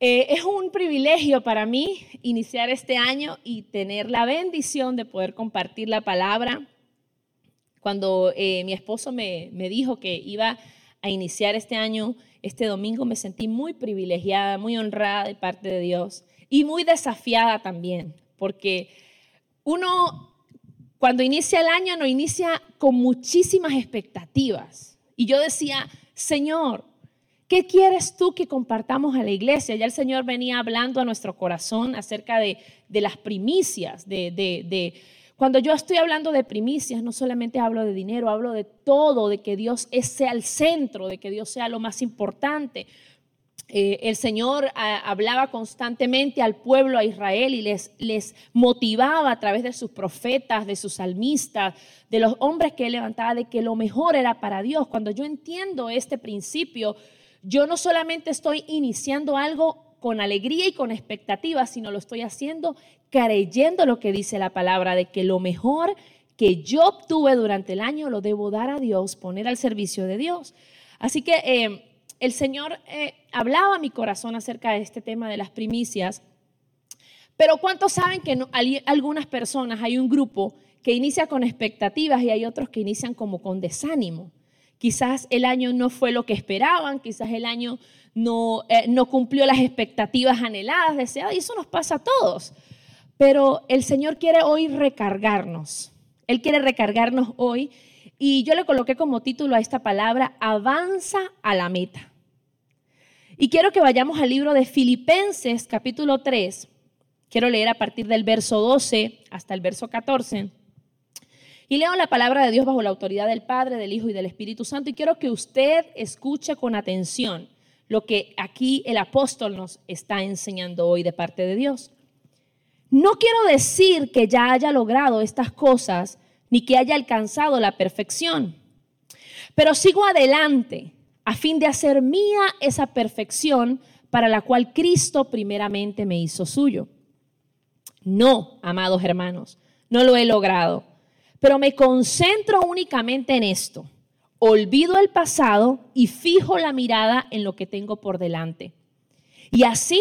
Eh, es un privilegio para mí iniciar este año y tener la bendición de poder compartir la palabra. Cuando eh, mi esposo me, me dijo que iba a iniciar este año, este domingo, me sentí muy privilegiada, muy honrada de parte de Dios y muy desafiada también, porque uno cuando inicia el año no inicia con muchísimas expectativas. Y yo decía, Señor, ¿qué quieres tú que compartamos a la iglesia? Ya el Señor venía hablando a nuestro corazón acerca de, las primicias, de, cuando yo estoy hablando de primicias, no solamente hablo de dinero, hablo de todo, de que Dios sea el centro, de que Dios sea lo más importante. Eh, el Señor ah, hablaba constantemente al pueblo, a Israel, y les, les motivaba a través de sus profetas, de sus salmistas, de los hombres que él levantaba, de que lo mejor era para Dios. Cuando yo entiendo este principio, yo no solamente estoy iniciando algo con alegría y con expectativa, sino lo estoy haciendo creyendo lo que dice la palabra, de que lo mejor que yo obtuve durante el año lo debo dar a Dios, poner al servicio de Dios. Así que... Eh, el Señor eh, hablaba a mi corazón acerca de este tema de las primicias. Pero ¿cuántos saben que algunas personas, hay un grupo que inicia con expectativas y hay otros que inician como con desánimo? Quizás el año no fue lo que esperaban, quizás el año no, eh, no cumplió las expectativas anheladas, deseadas, y eso nos pasa a todos. Pero el Señor quiere hoy recargarnos. Él quiere recargarnos hoy y yo le coloqué como título a esta palabra, avanza a la meta. Y quiero que vayamos al libro de Filipenses capítulo 3. Quiero leer a partir del verso 12 hasta el verso 14. Leo la palabra de Dios bajo la autoridad del Padre, del Hijo y del Espíritu Santo. Y quiero que usted escuche con atención lo que aquí el apóstol nos está enseñando hoy de parte de Dios. No quiero decir que ya haya logrado estas cosas ni que haya alcanzado la perfección. Pero sigo adelante a fin de hacer mía esa perfección para la cual Cristo primeramente me hizo suyo. No, amados hermanos, no lo he logrado, pero me concentro únicamente en esto. Olvido el pasado y fijo la mirada en lo que tengo por delante. Y así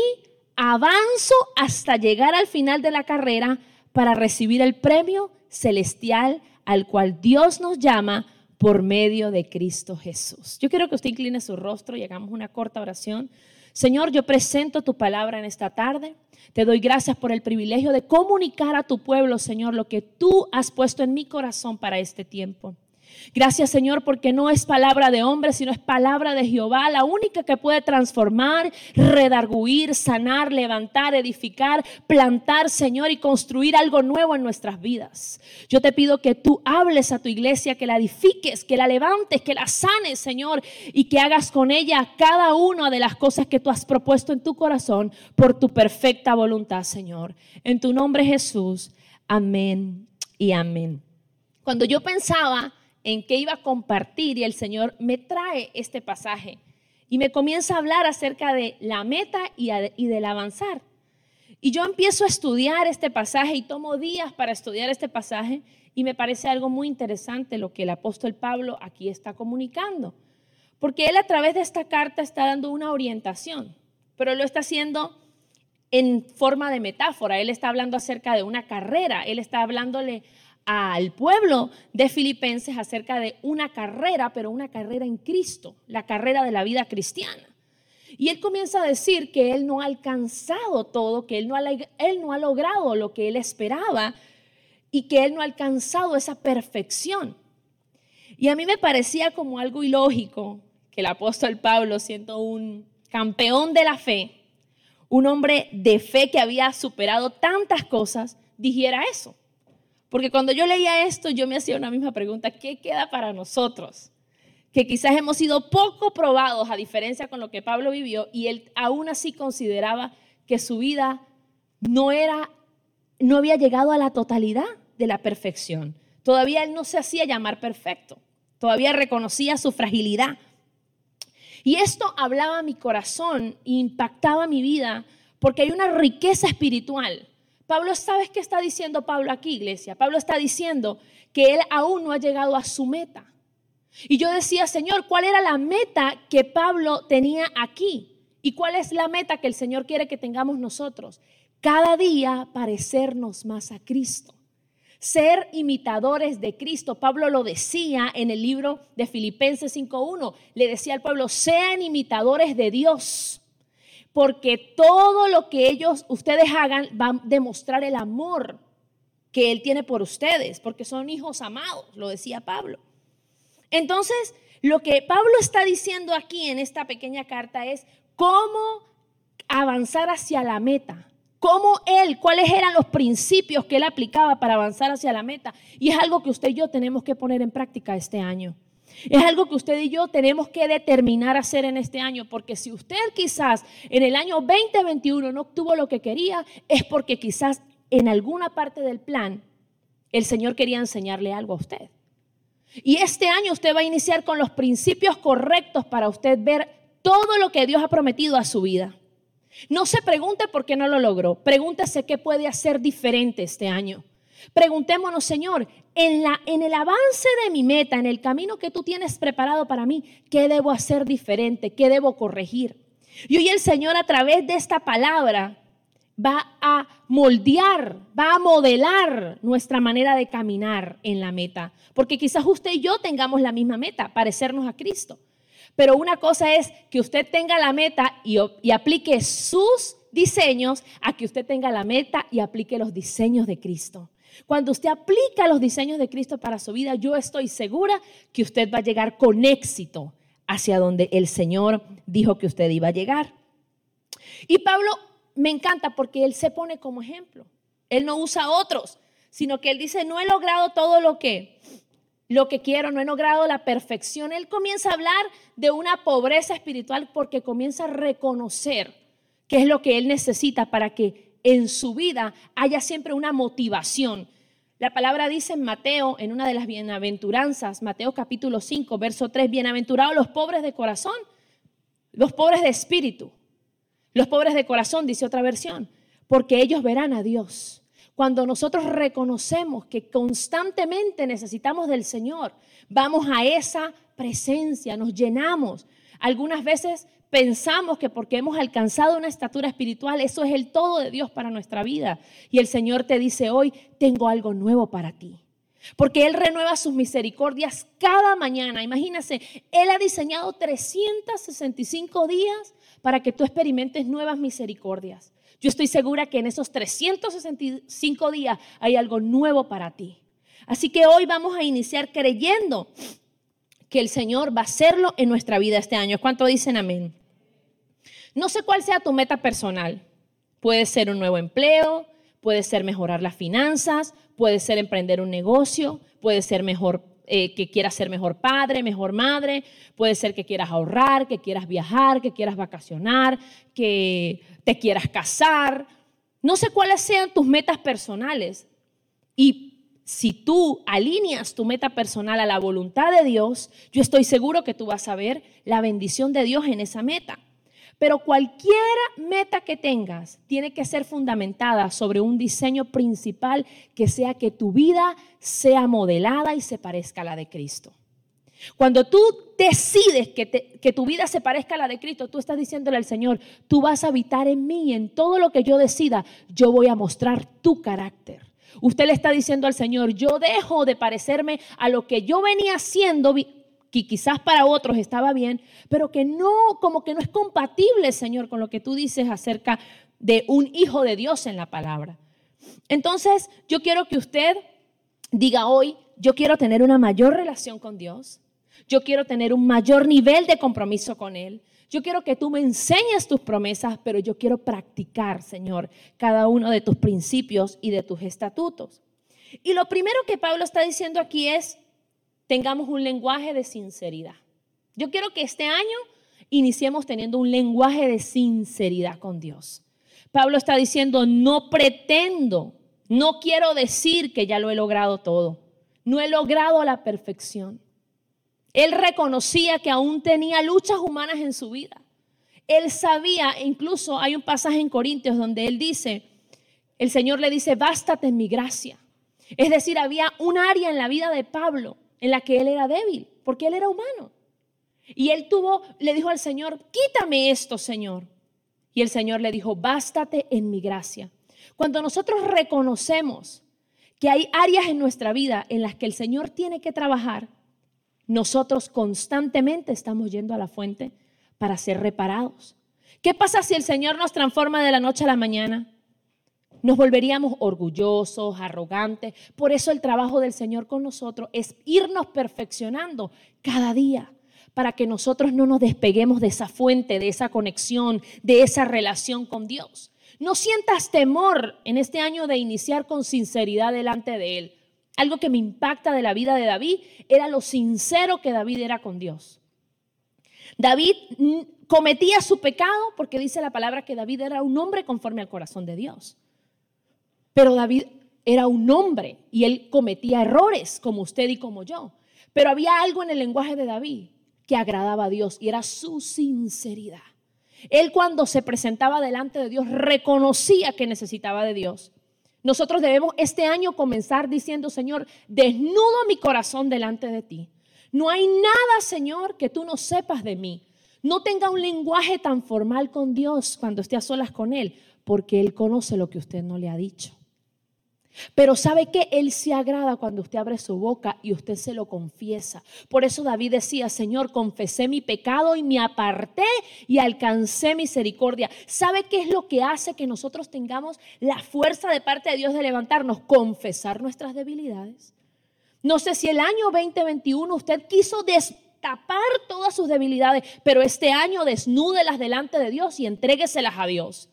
avanzo hasta llegar al final de la carrera para recibir el premio celestial al cual Dios nos llama por medio de Cristo Jesús. Yo quiero que usted incline su rostro y hagamos una corta oración. Señor, yo presento tu palabra en esta tarde. Te doy gracias por el privilegio de comunicar a tu pueblo, Señor, lo que tú has puesto en mi corazón para este tiempo. Gracias Señor porque no es palabra de hombre, sino es palabra de Jehová, la única que puede transformar, redarguir, sanar, levantar, edificar, plantar, Señor, y construir algo nuevo en nuestras vidas. Yo te pido que tú hables a tu iglesia, que la edifiques, que la levantes, que la sanes, Señor, y que hagas con ella cada una de las cosas que tú has propuesto en tu corazón por tu perfecta voluntad, Señor. En tu nombre Jesús, amén y amén. Cuando yo pensaba en qué iba a compartir y el Señor me trae este pasaje y me comienza a hablar acerca de la meta y, del avanzar. Y yo empiezo a estudiar este pasaje y tomo días para estudiar este pasaje y me parece algo muy interesante lo que el apóstol Pablo aquí está comunicando. Porque él a través de esta carta está dando una orientación, pero lo está haciendo en forma de metáfora. Él está hablando acerca de una carrera, él está hablándole al pueblo de Filipenses acerca de una carrera, pero una carrera en Cristo, la carrera de la vida cristiana. Y él comienza a decir que él no ha alcanzado todo, que él no ha, logrado lo que él esperaba y que él no ha alcanzado esa perfección. Y a mí me parecía como algo ilógico que el apóstol Pablo, siendo un campeón de la fe, un hombre de fe que había superado tantas cosas, dijera eso. Porque cuando yo leía esto, yo me hacía una misma pregunta, ¿qué queda para nosotros? Que quizás hemos sido poco probados a diferencia con lo que Pablo vivió y él aún así consideraba que su vida no era no había llegado a la totalidad de la perfección. Todavía él no se hacía llamar perfecto. Todavía reconocía su fragilidad. Y esto hablaba a mi corazón e impactaba mi vida porque hay una riqueza espiritual Pablo, ¿sabes qué está diciendo Pablo aquí, iglesia? Pablo está diciendo que él aún no ha llegado a su meta. Y yo decía, Señor, ¿cuál era la meta que Pablo tenía aquí? ¿Y cuál es la meta que el Señor quiere que tengamos nosotros? Cada día parecernos más a Cristo. Ser imitadores de Cristo. Pablo lo decía en el libro de Filipenses 5.1. Le decía al pueblo, sean imitadores de Dios. Porque todo lo que ellos, ustedes hagan, va a demostrar el amor que Él tiene por ustedes. Porque son hijos amados, lo decía Pablo. Entonces, lo que Pablo está diciendo aquí en esta pequeña carta es cómo avanzar hacia la meta. Cómo él, cuáles eran los principios que él aplicaba para avanzar hacia la meta. Y es algo que usted y yo tenemos que poner en práctica este año. Es algo que usted y yo tenemos que determinar hacer en este año, porque si usted quizás en el año 2021 no obtuvo lo que quería, es porque quizás en alguna parte del plan el Señor quería enseñarle algo a usted. Y este año usted va a iniciar con los principios correctos para usted ver todo lo que Dios ha prometido a su vida. No se pregunte por qué no lo logró. Pregúntese qué puede hacer diferente este año. Preguntémonos, Señor, en, el avance de mi meta, en el camino que tú tienes preparado para mí, ¿qué debo hacer diferente? ¿Qué debo corregir? Y hoy el Señor a través de esta palabra va a moldear, va a modelar nuestra manera de caminar en la meta. Porque quizás usted y yo tengamos la misma meta, parecernos a Cristo. Pero una cosa es que usted tenga la meta y, aplique sus diseños a que usted tenga la meta y aplique los diseños de Cristo. Cuando usted aplica los diseños de Cristo para su vida, yo estoy segura que usted va a llegar con éxito hacia donde el Señor dijo que usted iba a llegar. Y Pablo me encanta porque él se pone como ejemplo. Él no usa otros, sino que él dice, no he logrado todo lo que lo que quiero, no he logrado la perfección. Él comienza a hablar de una pobreza espiritual porque comienza a reconocer qué es lo que él necesita para que en su vida haya siempre una motivación. La palabra dice en Mateo, en una de las bienaventuranzas, Mateo capítulo 5, verso 3, bienaventurados los pobres de corazón, los pobres de espíritu, los pobres de corazón, dice otra versión, porque ellos verán a Dios. Cuando nosotros reconocemos que constantemente necesitamos del Señor, vamos a esa presencia, nos llenamos. Algunas veces pensamos que porque hemos alcanzado una estatura espiritual, eso es el todo de Dios para nuestra vida. Y el Señor te dice hoy, tengo algo nuevo para ti. Porque Él renueva sus misericordias cada mañana. Imagínese, Él ha diseñado 365 días para que tú experimentes nuevas misericordias. Yo estoy segura que en esos 365 días hay algo nuevo para ti. Así que hoy vamos a iniciar creyendo que el Señor va a hacerlo en nuestra vida este año. ¿Cuánto dicen amén? No sé cuál sea tu meta personal. Puede ser un nuevo empleo, puede ser mejorar las finanzas, puede ser emprender un negocio, puede ser mejor eh, que quieras ser mejor padre, mejor madre, puede ser que quieras ahorrar, que quieras viajar, que quieras vacacionar, que te quieras casar. No sé cuáles sean tus metas personales. Y si tú alineas tu meta personal a la voluntad de Dios, yo estoy seguro que tú vas a ver la bendición de Dios en esa meta. Pero cualquier meta que tengas tiene que ser fundamentada sobre un diseño principal que sea que tu vida sea modelada y se parezca a la de Cristo. Cuando tú decides que, que, tu vida se parezca a la de Cristo, tú estás diciéndole al Señor, tú vas a habitar en mí en todo lo que yo decida, yo voy a mostrar tu carácter. Usted le está diciendo al Señor, yo dejo de parecerme a lo que yo venía haciendo que quizás para otros estaba bien, pero que no, como que no es compatible, Señor, con lo que tú dices acerca de un hijo de Dios en la palabra. Entonces, yo quiero que usted diga hoy, yo quiero tener una mayor relación con Dios, yo quiero tener un mayor nivel de compromiso con Él. Yo quiero que tú me enseñes tus promesas, pero yo quiero practicar, Señor, cada uno de tus principios y de tus estatutos. Y lo primero que Pablo está diciendo aquí es, tengamos un lenguaje de sinceridad. Yo quiero que este año iniciemos teniendo un lenguaje de sinceridad con Dios. Pablo está diciendo, no pretendo, no quiero decir que ya lo he logrado todo, no he logrado la perfección. Él reconocía que aún tenía luchas humanas en su vida. Él sabía, incluso hay un pasaje en Corintios donde él dice, el Señor le dice, bástate en mi gracia. Es decir, había un área en la vida de Pablo en la que él era débil, porque él era humano. Y él tuvo, le dijo al Señor, quítame esto, Señor, Y el Señor le dijo, bástate en mi gracia. Cuando nosotros reconocemos que hay áreas en nuestra vida en las que el Señor tiene que trabajar, nosotros constantemente estamos yendo a la fuente para ser reparados. ¿Qué pasa si el Señor nos transforma de la noche a la mañana? Nos volveríamos orgullosos, arrogantes. Por eso el trabajo del Señor con nosotros es irnos perfeccionando cada día para que nosotros no nos despeguemos de esa fuente, de esa conexión, de esa relación con Dios. No sientas temor en este año de iniciar con sinceridad delante de Él. Algo que me impacta de la vida de David era lo sincero que David era con Dios. David cometía su pecado porque dice la palabra que David era un hombre conforme al corazón de Dios. Pero David era un hombre y él cometía errores como usted y como yo. Pero había algo en el lenguaje de David que agradaba a Dios y era su sinceridad. Él cuando se presentaba delante de Dios reconocía que necesitaba de Dios. Nosotros debemos este año comenzar diciendo, Señor, desnudo mi corazón delante de ti. No hay nada, Señor, que tú no sepas de mí. No tenga un lenguaje tan formal con Dios cuando esté a solas con Él, porque Él conoce lo que usted no le ha dicho. Pero sabe que Él se agrada cuando usted abre su boca y usted se lo confiesa. Por eso David decía, Señor, confesé mi pecado y me aparté y alcancé misericordia. ¿Sabe qué es lo que hace que nosotros tengamos la fuerza de parte de Dios de levantarnos? Confesar nuestras debilidades. No sé si el año 2021 usted quiso destapar todas sus debilidades, pero este año desnúdelas delante de Dios y entrégueselas a Dios.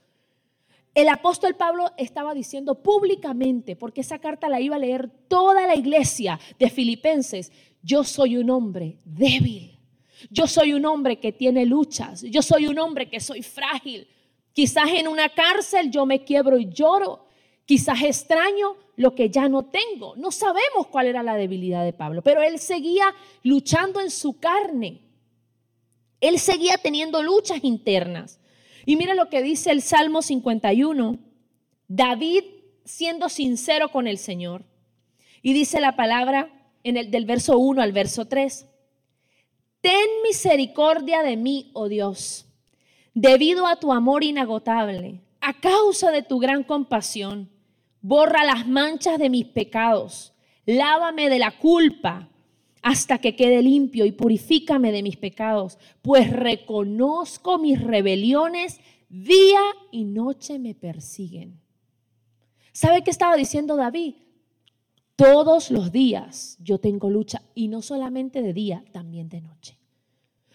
El apóstol Pablo estaba diciendo públicamente, porque esa carta la iba a leer toda la iglesia de Filipenses, yo soy un hombre débil, yo soy un hombre que tiene luchas, yo soy un hombre que soy frágil. Quizás en una cárcel yo me quiebro y lloro, quizás extraño lo que ya no tengo. No sabemos cuál era la debilidad de Pablo, pero él seguía luchando en su carne. Él seguía teniendo luchas internas. Y mira lo que dice el Salmo 51, David siendo sincero con el Señor. Y dice la palabra en el del verso 1 al verso 3. Ten misericordia de mí, oh Dios, debido a tu amor inagotable, a causa de tu gran compasión. Borra las manchas de mis pecados, lávame de la culpa hasta que quede limpio y purifícame de mis pecados, pues reconozco mis rebeliones, día y noche me persiguen. ¿Sabe qué estaba diciendo David? Todos los días yo tengo lucha y no solamente de día, también de noche.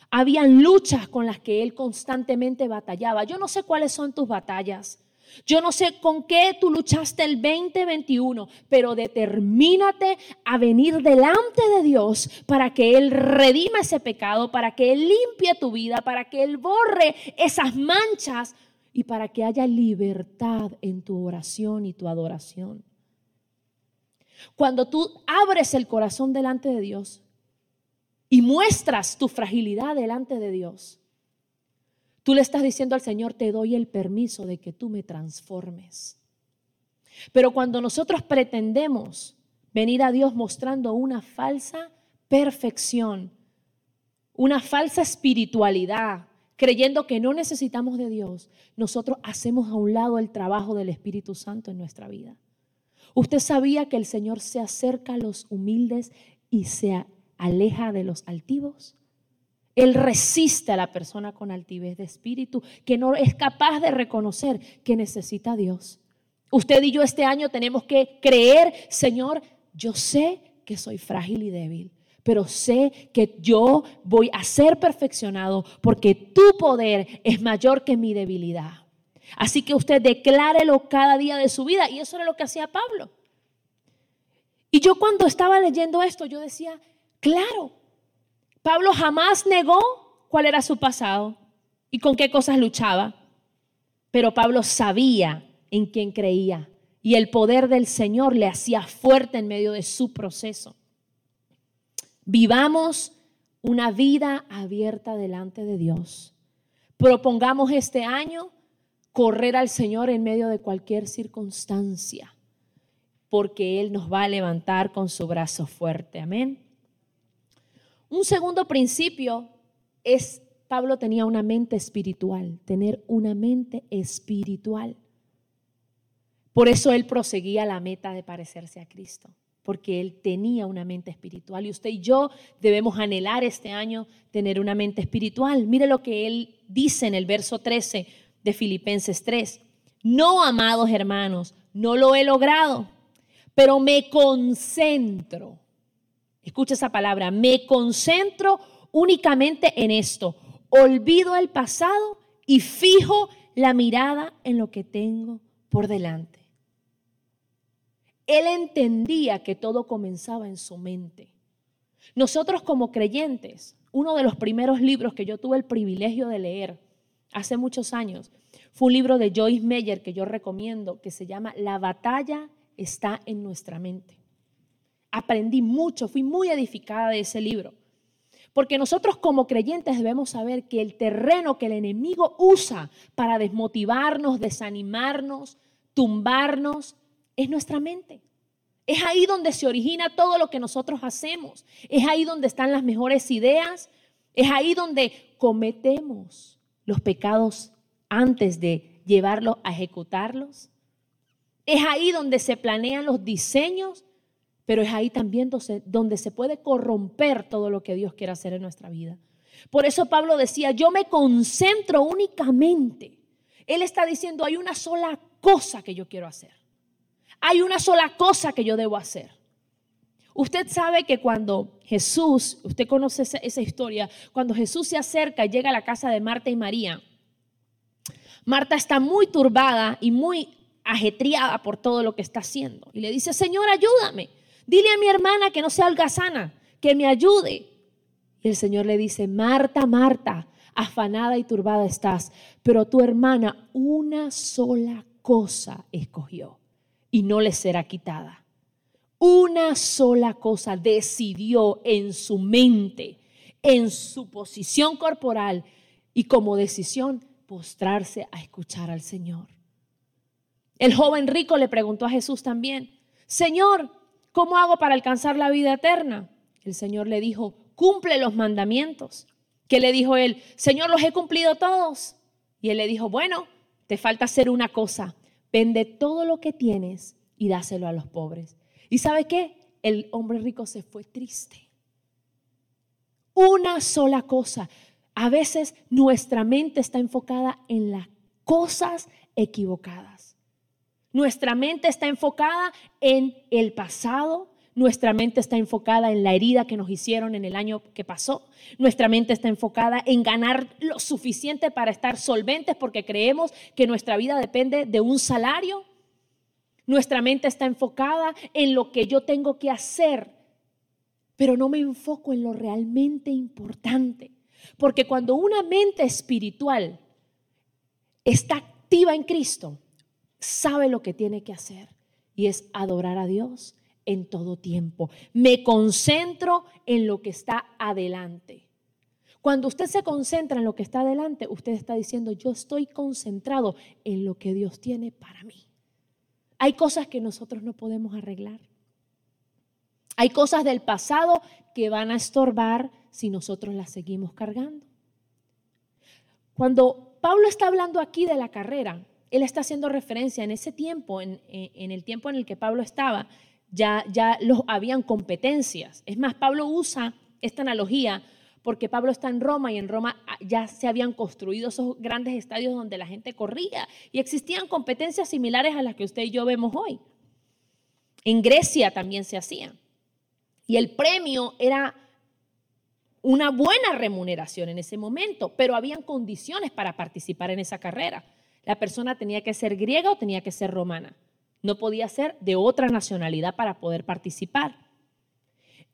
Habían luchas con las que él constantemente batallaba. Yo no sé cuáles son tus batallas. Yo no sé con qué tú luchaste el 2021, pero determínate a venir delante de Dios para que Él redima ese pecado, para que Él limpie tu vida, para que Él borre esas manchas y para que haya libertad en tu oración y tu adoración. Cuando tú abres el corazón delante de Dios y muestras tu fragilidad delante de Dios, Tú le estás diciendo al Señor, te doy el permiso de que tú me transformes. Pero cuando nosotros pretendemos venir a Dios mostrando una falsa perfección, una falsa espiritualidad, creyendo que no necesitamos de Dios, nosotros hacemos a un lado el trabajo del Espíritu Santo en nuestra vida. ¿Usted sabía que el Señor se acerca a los humildes y se aleja de los altivos? Él resiste a la persona con altivez de espíritu, que no es capaz de reconocer que necesita a Dios. Usted y yo este año tenemos que creer, Señor, yo sé que soy frágil y débil, pero sé que yo voy a ser perfeccionado porque tu poder es mayor que mi debilidad. Así que usted declárelo cada día de su vida y eso era lo que hacía Pablo. Y yo cuando estaba leyendo esto, yo decía, claro, Pablo jamás negó cuál era su pasado y con qué cosas luchaba. Pero Pablo sabía en quién creía y el poder del Señor le hacía fuerte en medio de su proceso. Vivamos una vida abierta delante de Dios. Propongamos este año correr al Señor en medio de cualquier circunstancia, porque Él nos va a levantar con su brazo fuerte. Amén. Un segundo principio es Pablo tenía una mente espiritual, tener una mente espiritual. Por eso él proseguía la meta de parecerse a Cristo, porque él tenía una mente espiritual. Y usted y yo debemos anhelar este año tener una mente espiritual. Mire lo que él dice en el verso 13 de Filipenses 3. No, amados hermanos, no lo he logrado, pero me concentro. Escucha esa palabra, me concentro únicamente en esto olvido el pasado y fijo la mirada en lo que tengo por delante. Él entendía que todo comenzaba en su mente. Nosotros como creyentes, uno de los primeros libros que yo tuve el privilegio de leer hace muchos años fue un libro de Joyce Meyer que yo recomiendo, que se llama La batalla está en nuestra mente. Aprendí mucho, fui muy edificada de ese libro. Porque nosotros como creyentes debemos saber que el terreno que el enemigo usa para desmotivarnos, desanimarnos, tumbarnos, es nuestra mente. Es ahí donde se origina todo lo que nosotros hacemos. Es ahí donde están las mejores ideas. Es ahí donde cometemos los pecados antes de llevarlos a ejecutarlos. Es ahí donde se planean los diseños pero es ahí también donde se puede corromper todo lo que Dios quiere hacer en nuestra vida. Por eso Pablo decía, yo me concentro únicamente. Él está diciendo, hay una sola cosa que yo quiero hacer. Hay una sola cosa que yo debo hacer. Usted sabe que cuando Jesús, usted conoce esa, esa, historia, cuando Jesús se acerca y llega a la casa de Marta y María, Marta está muy turbada y muy ajetreada por todo lo que está haciendo. Y le dice, Señor, ayúdame. Dile a mi hermana que no sea holgazana, que me ayude. Y el Señor le dice, Marta, Marta, afanada y turbada estás, pero tu hermana una sola cosa escogió y no le será quitada. Una sola cosa decidió en su mente, en su posición corporal y como decisión postrarse a escuchar al Señor. El joven rico le preguntó a Jesús también, Señor, ¿cómo hago para alcanzar la vida eterna? El Señor le dijo, cumple los mandamientos. ¿Qué le dijo él? Señor, los he cumplido todos. Y él le dijo, bueno, te falta hacer una cosa, vende todo lo que tienes y dáselo a los pobres. ¿Y sabe qué? El hombre rico se fue triste. Una sola cosa. A veces nuestra mente está enfocada en las cosas equivocadas. Nuestra mente está enfocada en el pasado, nuestra mente está enfocada en la herida que nos hicieron en el año que pasó. Nuestra mente está enfocada en ganar lo suficiente para estar solventes porque creemos que nuestra vida depende de un salario. Nuestra mente está enfocada en lo que yo tengo que hacer, pero no me enfoco en lo realmente importante. Porque cuando una mente espiritual está activa en Cristo, sabe lo que tiene que hacer y es adorar a Dios en todo tiempo. Me concentro en lo que está adelante. Cuando usted se concentra en lo que está adelante, usted está diciendo, yo estoy concentrado en lo que Dios tiene para mí. Hay cosas que nosotros no podemos arreglar. Hay cosas del pasado que van a estorbar si nosotros las seguimos cargando. Cuando Pablo está hablando aquí de la carrera, él está haciendo referencia en ese tiempo, en, el tiempo en el que Pablo estaba, ya, ya los, habían competencias. Es más, Pablo usa esta analogía porque Pablo está en Roma y en Roma ah, ya se habían construido esos grandes estadios donde la gente corría y existían competencias similares a las que usted y yo vemos hoy. En Grecia también se hacían. Y el premio era una buena remuneración en ese momento, pero habían condiciones para participar en esa carrera. La persona tenía que ser griega o tenía que ser romana. No podía ser de otra nacionalidad para poder participar.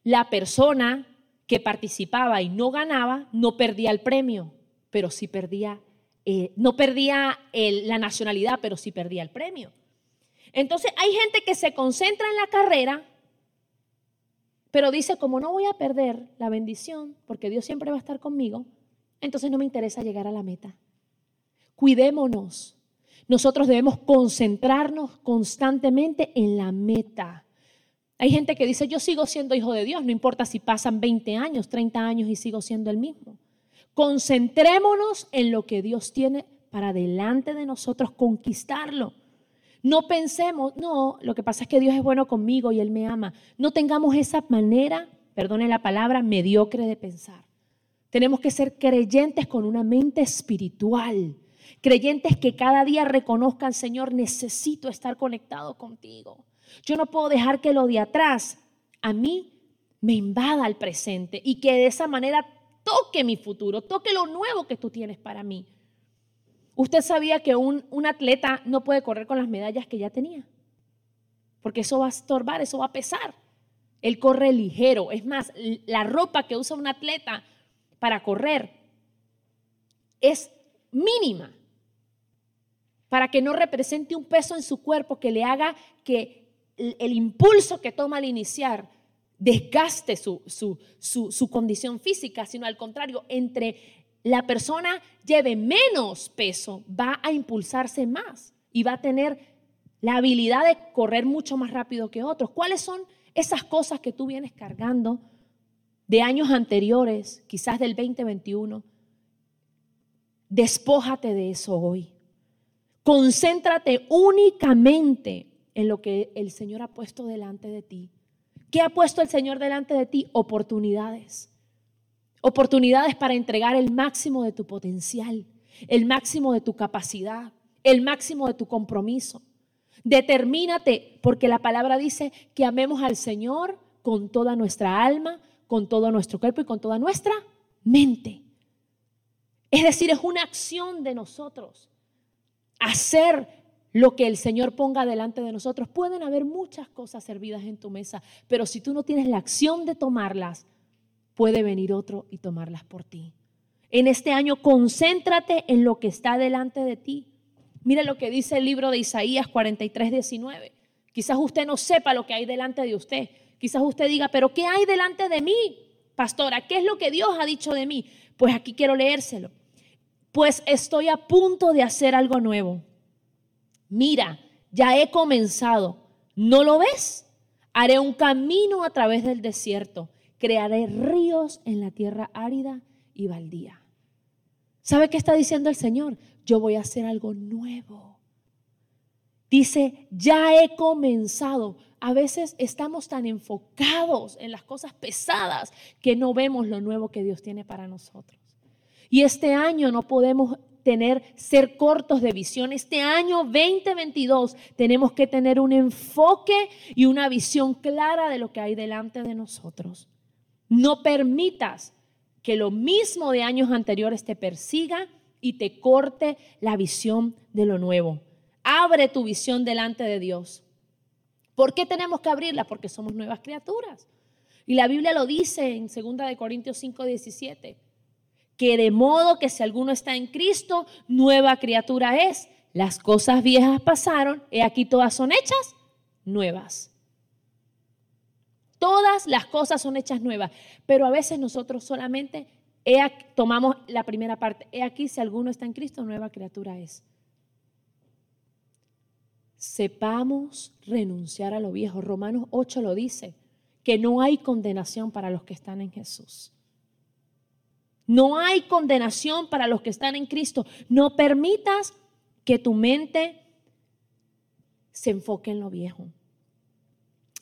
La persona que participaba y no ganaba no perdía el premio, pero sí perdía, eh, no perdía la nacionalidad, pero sí perdía el premio. Entonces hay gente que se concentra en la carrera, pero dice, como no voy a perder la bendición, porque Dios siempre va a estar conmigo, entonces no me interesa llegar a la meta cuidémonos. Nosotros debemos concentrarnos constantemente en la meta. Hay gente que dice, yo sigo siendo hijo de Dios, no importa si pasan 20 años, 30 años y sigo siendo el mismo. Concentrémonos en lo que Dios tiene para delante de nosotros conquistarlo. No pensemos, no, lo que pasa es que Dios es bueno conmigo y Él me ama. No tengamos esa manera, perdone la palabra, mediocre de pensar. Tenemos que ser creyentes con una mente espiritual. Creyentes que cada día reconozcan, Señor, necesito estar conectado contigo. Yo no puedo dejar que lo de atrás a mí me invada al presente y que de esa manera toque mi futuro, toque lo nuevo que tú tienes para mí. Usted sabía que un, un, atleta no puede correr con las medallas que ya tenía, porque eso va a estorbar, eso va a pesar. Él corre ligero. Es más, la ropa que usa un atleta para correr es mínima, para que no represente un peso en su cuerpo que le haga que el, impulso que toma al iniciar desgaste su, su, su, condición física, sino al contrario, entre la persona lleve menos peso, va a impulsarse más y va a tener la habilidad de correr mucho más rápido que otros. ¿Cuáles son esas cosas que tú vienes cargando de años anteriores, quizás del 2021? Despójate de eso hoy. Concéntrate únicamente en lo que el Señor ha puesto delante de ti. ¿Qué ha puesto el Señor delante de ti? Oportunidades. Oportunidades para entregar el máximo de tu potencial, el máximo de tu capacidad, el máximo de tu compromiso. Determínate, porque la palabra dice que amemos al Señor con toda nuestra alma, con todo nuestro cuerpo y con toda nuestra mente. Es decir, es una acción de nosotros. Hacer lo que el Señor ponga delante de nosotros. Pueden haber muchas cosas servidas en tu mesa, pero si tú no tienes la acción de tomarlas, puede venir otro y tomarlas por ti. En este año, concéntrate en lo que está delante de ti. Mire lo que dice el libro de Isaías 43, 19. Quizás usted no sepa lo que hay delante de usted. Quizás usted diga, pero ¿qué hay delante de mí, pastora? ¿Qué es lo que Dios ha dicho de mí? Pues aquí quiero leérselo. Pues estoy a punto de hacer algo nuevo mira, ya he comenzado, ¿no lo ves? Haré un camino a través del desierto, crearé ríos en la tierra árida y baldía. ¿Sabe qué está diciendo el Señor? Yo voy a hacer algo nuevo. Dice, ya he comenzado. A veces estamos tan enfocados en las cosas pesadas que no vemos lo nuevo que Dios tiene para nosotros. Y este año no podemos tener, ser cortos de visión. Este año 2022 tenemos que tener un enfoque y una visión clara de lo que hay delante de nosotros. No permitas que lo mismo de años anteriores te persiga y te corte la visión de lo nuevo. Abre tu visión delante de Dios. ¿Por qué tenemos que abrirla? Porque somos nuevas criaturas. Y la Biblia lo dice en 2 de Corintios 5, 17 que de modo que si alguno está en Cristo, nueva criatura es. Las cosas viejas pasaron, y aquí todas son hechas nuevas. Todas las cosas son hechas nuevas, pero a veces nosotros solamente tomamos la primera parte. He aquí si alguno está en Cristo, nueva criatura es. Sepamos renunciar a lo viejo. Romanos 8 lo dice, que no hay condenación para los que están en Jesús. No hay condenación para los que están en Cristo. No permitas que tu mente se enfoque en lo viejo.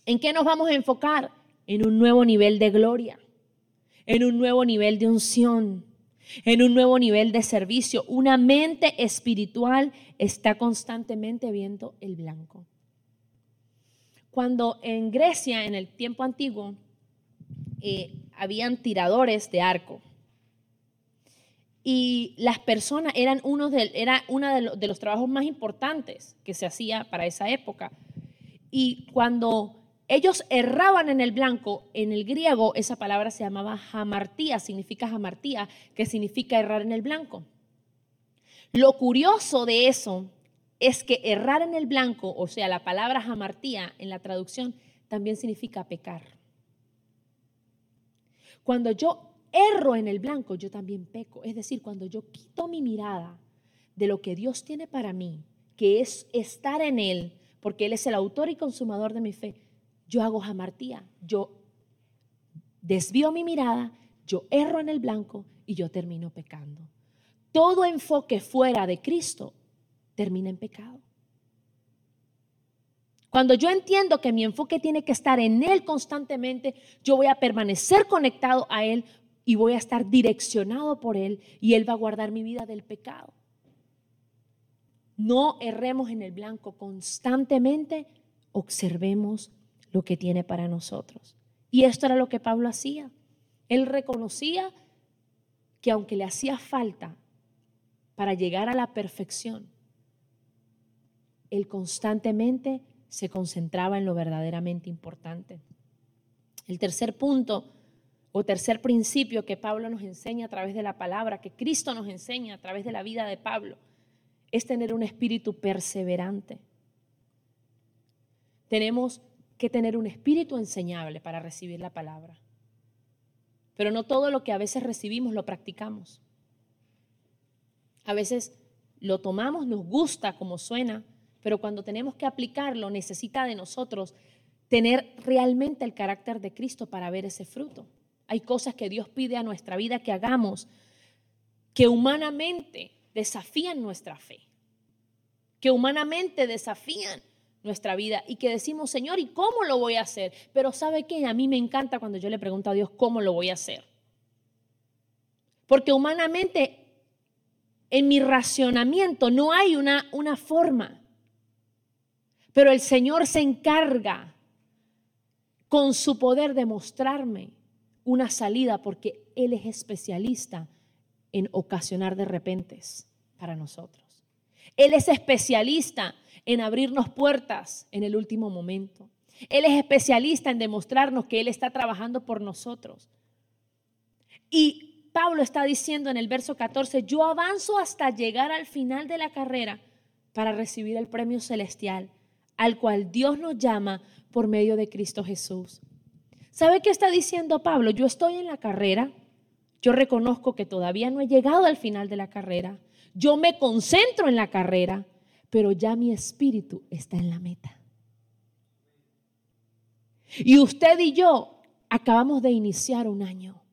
¿En qué nos vamos a enfocar? En un nuevo nivel de gloria, en un nuevo nivel de unción, en un nuevo nivel de servicio. Una mente espiritual está constantemente viendo el blanco. Cuando en Grecia, en el tiempo antiguo, eh, habían tiradores de arco y las personas eran uno de, era uno de, los trabajos más importantes que se hacía para esa época. Y cuando ellos erraban en el blanco, en el griego esa palabra se llamaba jamartía, significa jamartía, que significa errar en el blanco. Lo curioso de eso es que errar en el blanco, o sea, la palabra jamartía en la traducción también significa pecar. Cuando yo erro en el blanco, yo también peco. Es decir, cuando yo quito mi mirada de lo que Dios tiene para mí, que es estar en Él, porque Él es el autor y consumador de mi fe, yo hago jamartía, yo desvío mi mirada, yo erro en el blanco y yo termino pecando. Todo enfoque fuera de Cristo termina en pecado. Cuando yo entiendo que mi enfoque tiene que estar en Él constantemente, yo voy a permanecer conectado a Él y voy a estar direccionado por Él y Él va a guardar mi vida del pecado. No erremos en el blanco, constantemente observemos lo que tiene para nosotros. Y esto era lo que Pablo hacía. Él reconocía que aunque le hacía falta para llegar a la perfección, él constantemente se concentraba en lo verdaderamente importante. El tercer punto o tercer principio que Pablo nos enseña a través de la palabra, que Cristo nos enseña a través de la vida de Pablo, es tener un espíritu perseverante. Tenemos que tener un espíritu enseñable para recibir la palabra. Pero no todo lo que a veces recibimos lo practicamos. A veces lo tomamos, nos gusta como suena, pero cuando tenemos que aplicarlo necesita de nosotros tener realmente el carácter de Cristo para ver ese fruto. Hay cosas que Dios pide a nuestra vida que hagamos que humanamente desafían nuestra fe, que humanamente desafían nuestra vida y que decimos, Señor, ¿y cómo lo voy a hacer? Pero ¿sabe qué? A mí me encanta cuando yo le pregunto a Dios cómo lo voy a hacer. Porque humanamente en mi racionamiento no hay una, una forma. Pero el Señor se encarga con su poder de mostrarme una salida porque Él es especialista en ocasionar de repentes para nosotros. Él es especialista en abrirnos puertas en el último momento. Él es especialista en demostrarnos que Él está trabajando por nosotros. Y Pablo está diciendo en el verso 14, yo avanzo hasta llegar al final de la carrera para recibir el premio celestial al cual Dios nos llama por medio de Cristo Jesús. ¿Sabe qué está diciendo Pablo? Yo estoy en la carrera, yo reconozco que todavía no he llegado al final de la carrera, yo me concentro en la carrera, pero ya mi espíritu está en la meta. Y usted y yo acabamos de iniciar un año.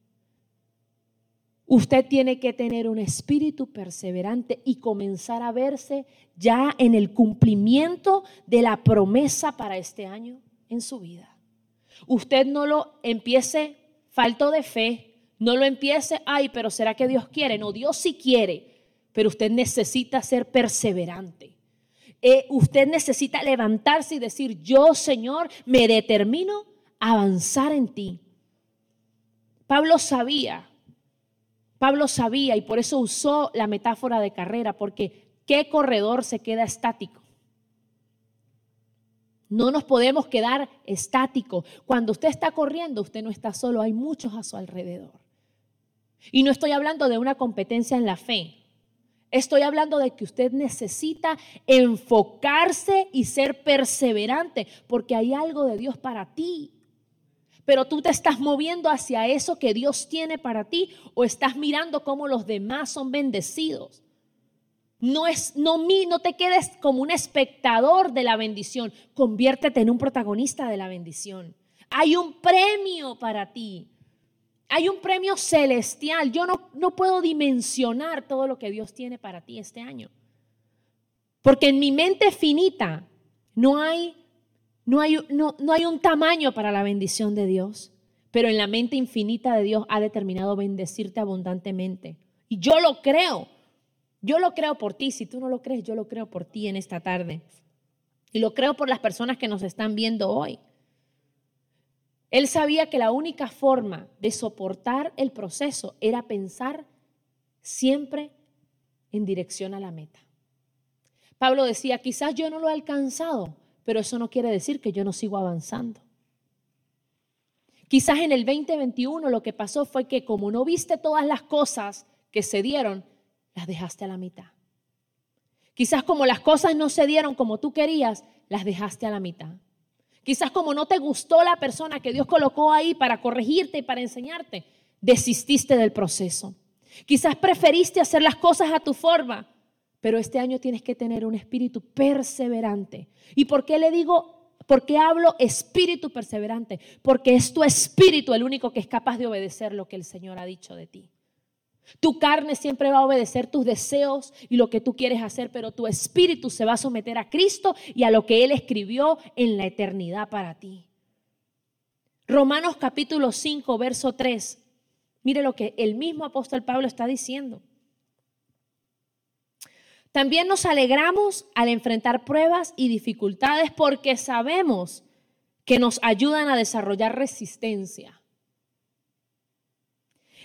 Usted tiene que tener un espíritu perseverante y comenzar a verse ya en el cumplimiento de la promesa para este año en su vida. Usted no lo empiece falto de fe, no lo empiece, ay, pero ¿será que Dios quiere? No, Dios sí quiere, pero usted necesita ser perseverante. Eh, usted necesita levantarse y decir, yo Señor, me determino a avanzar en ti. Pablo sabía Pablo sabía y por eso usó la metáfora de carrera, porque ¿qué corredor se queda estático? No nos podemos quedar estáticos. Cuando usted está corriendo, usted no está solo, hay muchos a su alrededor. Y no estoy hablando de una competencia en la fe. Estoy hablando de que usted necesita enfocarse y ser perseverante, porque hay algo de Dios para ti pero tú te estás moviendo hacia eso que Dios tiene para ti o estás mirando cómo los demás son bendecidos. No es no no te quedes como un espectador de la bendición, conviértete en un protagonista de la bendición. Hay un premio para ti. Hay un premio celestial. Yo no, no puedo dimensionar todo lo que Dios tiene para ti este año. Porque en mi mente finita no hay no hay, no, hay un tamaño para la bendición de Dios, pero en la mente infinita de Dios ha determinado bendecirte abundantemente. Y yo lo creo. Yo lo creo por ti. Si tú no lo crees, yo lo creo por ti en esta tarde. Y lo creo por las personas que nos están viendo hoy. Él sabía que la única forma de soportar el proceso era pensar siempre en dirección a la meta. Pablo decía, quizás yo no lo he alcanzado, pero eso no quiere decir que yo no sigo avanzando. Quizás en el 2021 lo que pasó fue que como no viste todas las cosas que se dieron, las dejaste a la mitad. Quizás como las cosas no se dieron como tú querías, las dejaste a la mitad. Quizás como no te gustó la persona que Dios colocó ahí para corregirte y para enseñarte, desististe del proceso. Quizás preferiste hacer las cosas a tu forma pero este año tienes que tener un espíritu perseverante. ¿Y por qué le digo, por qué hablo espíritu perseverante? Porque es tu espíritu el único que es capaz de obedecer lo que el Señor ha dicho de ti. Tu carne siempre va a obedecer tus deseos y lo que tú quieres hacer, pero tu espíritu se va a someter a Cristo y a lo que Él escribió en la eternidad para ti. Romanos capítulo 5, verso 3. Mire lo que el mismo apóstol Pablo está diciendo. También nos alegramos al enfrentar pruebas y dificultades porque sabemos que nos ayudan a desarrollar resistencia.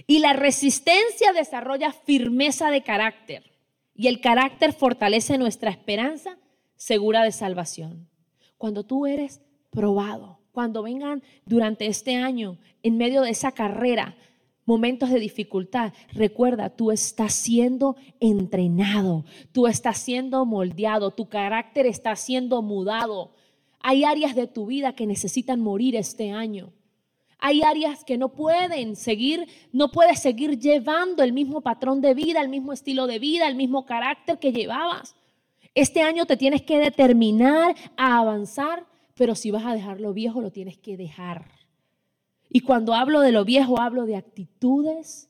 Y la resistencia desarrolla firmeza de carácter y el carácter fortalece nuestra esperanza segura de salvación. Cuando tú eres probado, cuando vengan durante este año, en medio de esa carrera, momentos de dificultad, recuerda, tú estás siendo entrenado, tú estás siendo moldeado, tu carácter está siendo mudado. Hay áreas de tu vida que necesitan morir este año. Hay áreas que no pueden seguir, no puedes seguir llevando el mismo patrón de vida, el mismo estilo de vida, el mismo carácter que llevabas. Este año te tienes que determinar a avanzar, pero si vas a dejar lo viejo, lo tienes que dejar. Y cuando hablo de lo viejo, hablo de actitudes,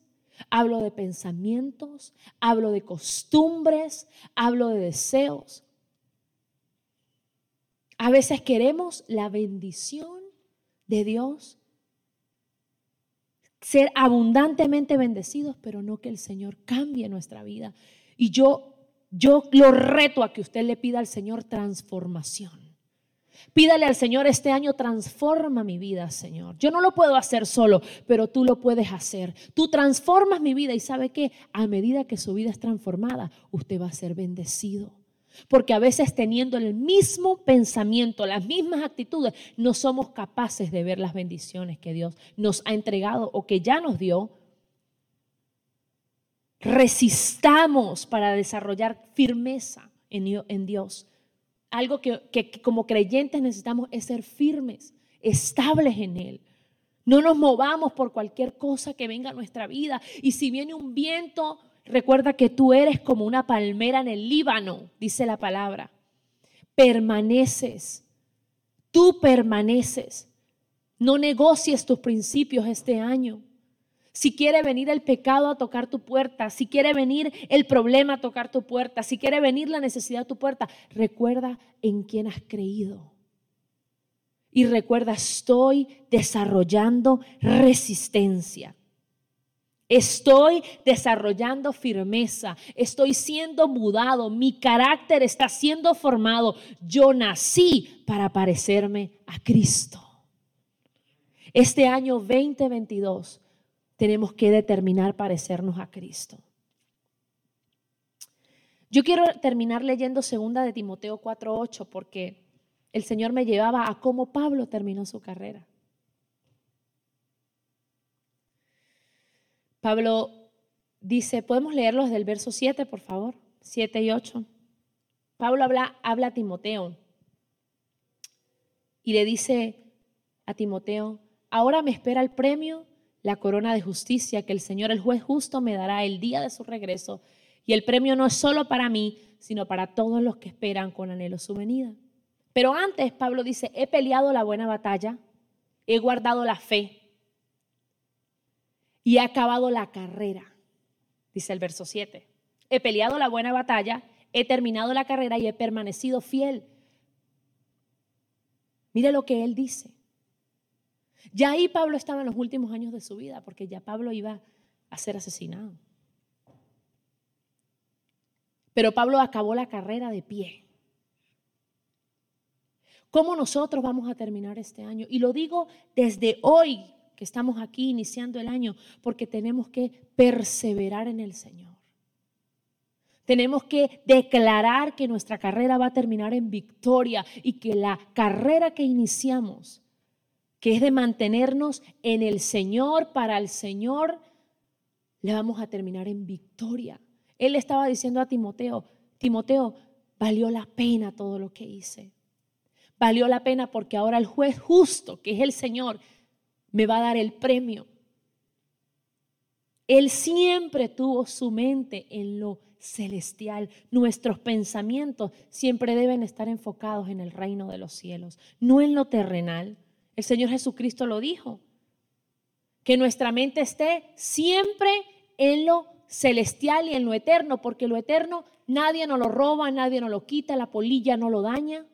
hablo de pensamientos, hablo de costumbres, hablo de deseos. A veces queremos la bendición de Dios, ser abundantemente bendecidos, pero no que el Señor cambie nuestra vida. Y yo, yo lo reto a que usted le pida al Señor transformación. Pídale al Señor este año, transforma mi vida, Señor. Yo no lo puedo hacer solo, pero tú lo puedes hacer. Tú transformas mi vida y sabe que a medida que su vida es transformada, usted va a ser bendecido. Porque a veces teniendo el mismo pensamiento, las mismas actitudes, no somos capaces de ver las bendiciones que Dios nos ha entregado o que ya nos dio. Resistamos para desarrollar firmeza en Dios. Algo que, como creyentes necesitamos es ser firmes, estables en Él. No nos movamos por cualquier cosa que venga a nuestra vida. Y si viene un viento Recuerda que tú eres como una palmera en el Líbano, dice la palabra. Permaneces. Tú permaneces. No negocies tus principios este año. Si quiere venir el pecado a tocar tu puerta, si quiere venir el problema a tocar tu puerta, si quiere venir la necesidad a tu puerta, recuerda en quién has creído. Y recuerda, estoy desarrollando resistencia. Estoy desarrollando firmeza, estoy siendo mudado, mi carácter está siendo formado. Yo nací para parecerme a Cristo. Este año 2022 tenemos que determinar parecernos a Cristo. Yo quiero terminar leyendo segunda de Timoteo 4:8 porque el Señor me llevaba a cómo Pablo terminó su carrera. Pablo dice, podemos leerlos del verso 7, por favor, 7 y 8. Pablo habla, habla a Timoteo y le dice a Timoteo, ahora me espera el premio, la corona de justicia que el Señor, el juez justo, me dará el día de su regreso. Y el premio no es solo para mí, sino para todos los que esperan con anhelo su venida. Pero antes Pablo dice, he peleado la buena batalla, he guardado la fe y he acabado la carrera, dice el verso 7. He peleado la buena batalla, he terminado la carrera y he permanecido fiel. Mire lo que él dice. Ya ahí Pablo estaba en los últimos años de su vida, porque ya Pablo iba a ser asesinado. Pero Pablo acabó la carrera de pie. ¿Cómo nosotros vamos a terminar este año? Y lo digo desde hoy, estamos aquí iniciando el año, porque tenemos que perseverar en el Señor. Tenemos que declarar que nuestra carrera va a terminar en victoria y que la carrera que iniciamos, que es de mantenernos en el Señor, para el Señor, la vamos a terminar en victoria. Él estaba diciendo a Timoteo, Timoteo, valió la pena todo lo que hice. Valió la pena porque ahora el juez justo, que es el Señor, me va a dar el premio. Él siempre tuvo su mente en lo celestial. Nuestros pensamientos siempre deben estar enfocados en el reino de los cielos, no en lo terrenal. El Señor Jesucristo lo dijo, que nuestra mente esté siempre en lo celestial y en lo eterno, porque lo eterno nadie nos lo roba, nadie nos lo quita, la polilla no lo daña.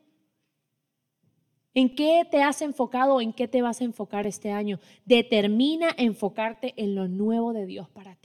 ¿En qué te has enfocado? ¿En qué te vas a enfocar este año? Determina enfocarte en lo nuevo de Dios para